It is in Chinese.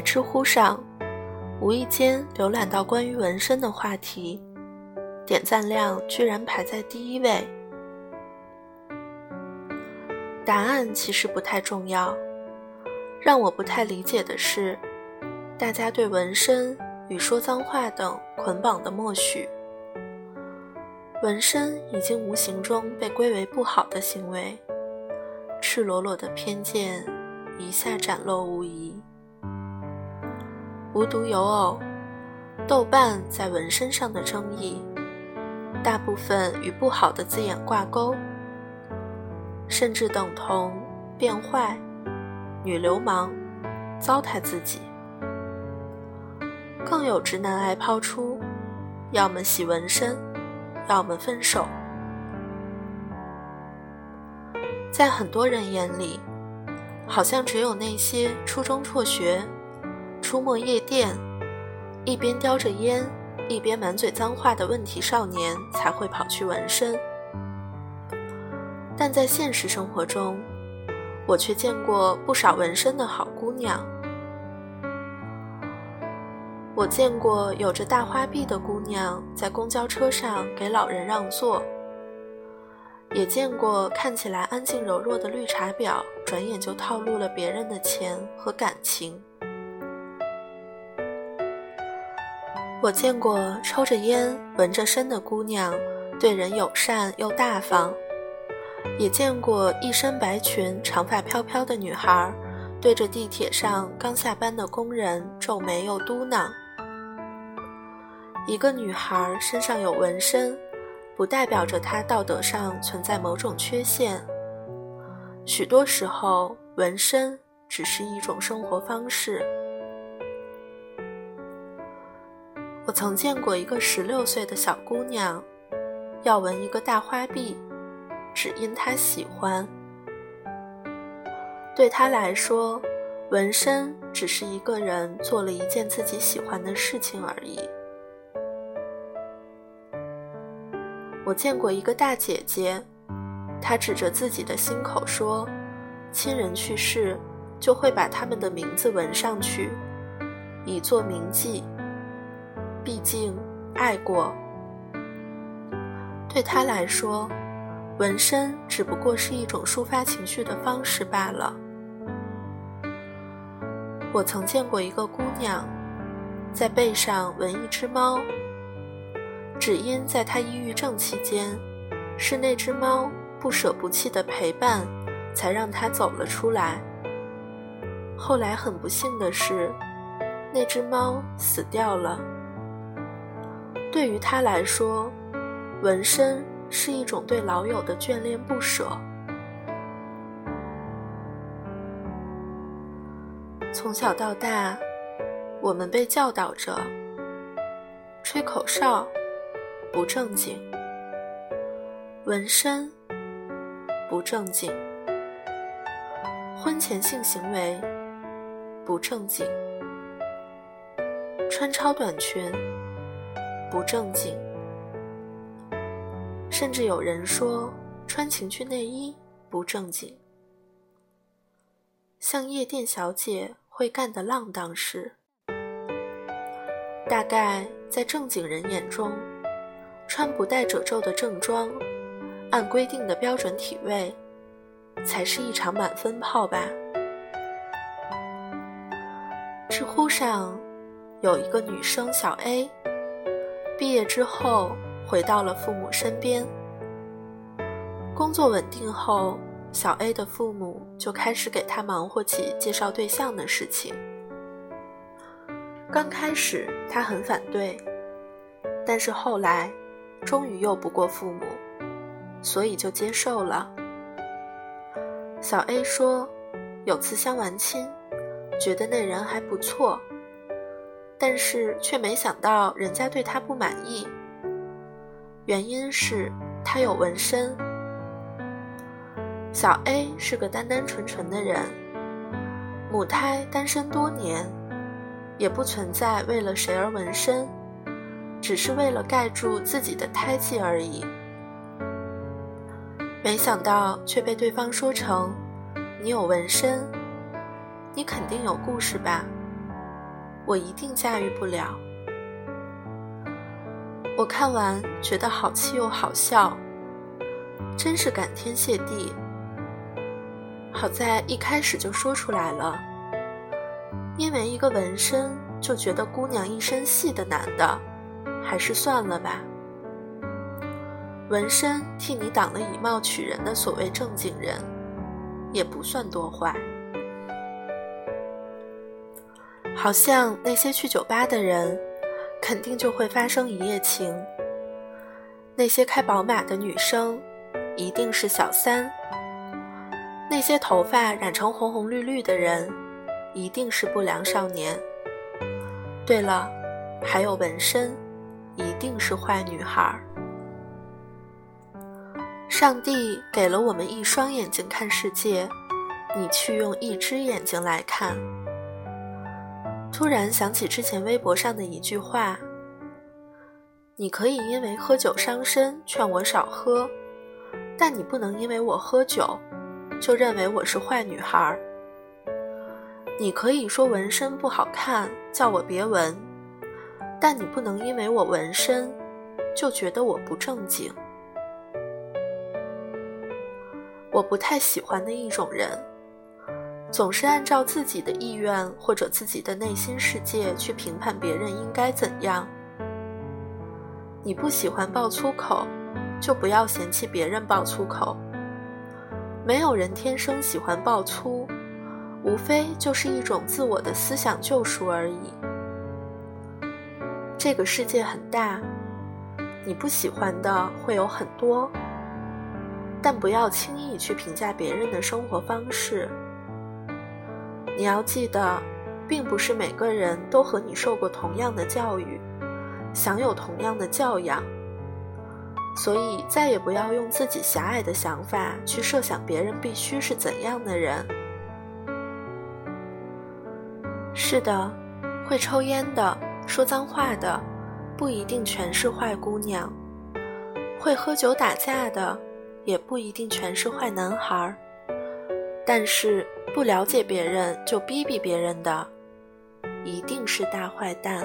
知乎上，无意间浏览到关于纹身的话题，点赞量居然排在第一位。答案其实不太重要，让我不太理解的是，大家对纹身与说脏话等捆绑的默许。纹身已经无形中被归为不好的行为，赤裸裸的偏见一下展露无遗。无独有偶，豆瓣在纹身上的争议，大部分与不好的字眼挂钩，甚至等同变坏、女流氓、糟蹋自己。更有直男癌抛出，要么洗纹身，要么分手。在很多人眼里，好像只有那些初中辍学。出没夜店，一边叼着烟，一边满嘴脏话的问题少年才会跑去纹身。但在现实生活中，我却见过不少纹身的好姑娘。我见过有着大花臂的姑娘在公交车上给老人让座，也见过看起来安静柔弱的绿茶婊，转眼就套路了别人的钱和感情。我见过抽着烟、纹着身的姑娘，对人友善又大方；也见过一身白裙、长发飘飘的女孩，对着地铁上刚下班的工人皱眉又嘟囔。一个女孩身上有纹身，不代表着她道德上存在某种缺陷。许多时候，纹身只是一种生活方式。我曾见过一个十六岁的小姑娘，要纹一个大花臂，只因她喜欢。对她来说，纹身只是一个人做了一件自己喜欢的事情而已。我见过一个大姐姐，她指着自己的心口说：“亲人去世，就会把他们的名字纹上去，以作铭记。”毕竟，爱过，对他来说，纹身只不过是一种抒发情绪的方式罢了。我曾见过一个姑娘，在背上纹一只猫，只因在她抑郁症期间，是那只猫不舍不弃的陪伴，才让她走了出来。后来很不幸的是，那只猫死掉了。对于他来说，纹身是一种对老友的眷恋不舍。从小到大，我们被教导着：吹口哨不正经，纹身不正经，婚前性行为不正经，穿超短裙。不正经，甚至有人说穿情趣内衣不正经。像夜店小姐会干的浪荡事，大概在正经人眼中，穿不带褶皱的正装，按规定的标准体位，才是一场满分炮吧。知乎上有一个女生小 A。毕业之后，回到了父母身边。工作稳定后，小 A 的父母就开始给他忙活起介绍对象的事情。刚开始他很反对，但是后来，终于拗不过父母，所以就接受了。小 A 说，有次相完亲，觉得那人还不错。但是却没想到人家对他不满意，原因是他有纹身。小 A 是个单单纯纯的人，母胎单身多年，也不存在为了谁而纹身，只是为了盖住自己的胎记而已。没想到却被对方说成：“你有纹身，你肯定有故事吧？”我一定驾驭不了。我看完觉得好气又好笑，真是感天谢地。好在一开始就说出来了，因为一个纹身就觉得姑娘一身戏的男的，还是算了吧。纹身替你挡了以貌取人的所谓正经人，也不算多坏。好像那些去酒吧的人，肯定就会发生一夜情；那些开宝马的女生，一定是小三；那些头发染成红红绿绿的人，一定是不良少年。对了，还有纹身，一定是坏女孩。上帝给了我们一双眼睛看世界，你去用一只眼睛来看。突然想起之前微博上的一句话：“你可以因为喝酒伤身劝我少喝，但你不能因为我喝酒就认为我是坏女孩。你可以说纹身不好看，叫我别纹，但你不能因为我纹身就觉得我不正经。我不太喜欢的一种人。”总是按照自己的意愿或者自己的内心世界去评判别人应该怎样。你不喜欢爆粗口，就不要嫌弃别人爆粗口。没有人天生喜欢爆粗，无非就是一种自我的思想救赎而已。这个世界很大，你不喜欢的会有很多，但不要轻易去评价别人的生活方式。你要记得，并不是每个人都和你受过同样的教育，享有同样的教养，所以再也不要用自己狭隘的想法去设想别人必须是怎样的人。是的，会抽烟的、说脏话的，不一定全是坏姑娘；会喝酒打架的，也不一定全是坏男孩儿。但是。不了解别人就逼逼别人的，一定是大坏蛋。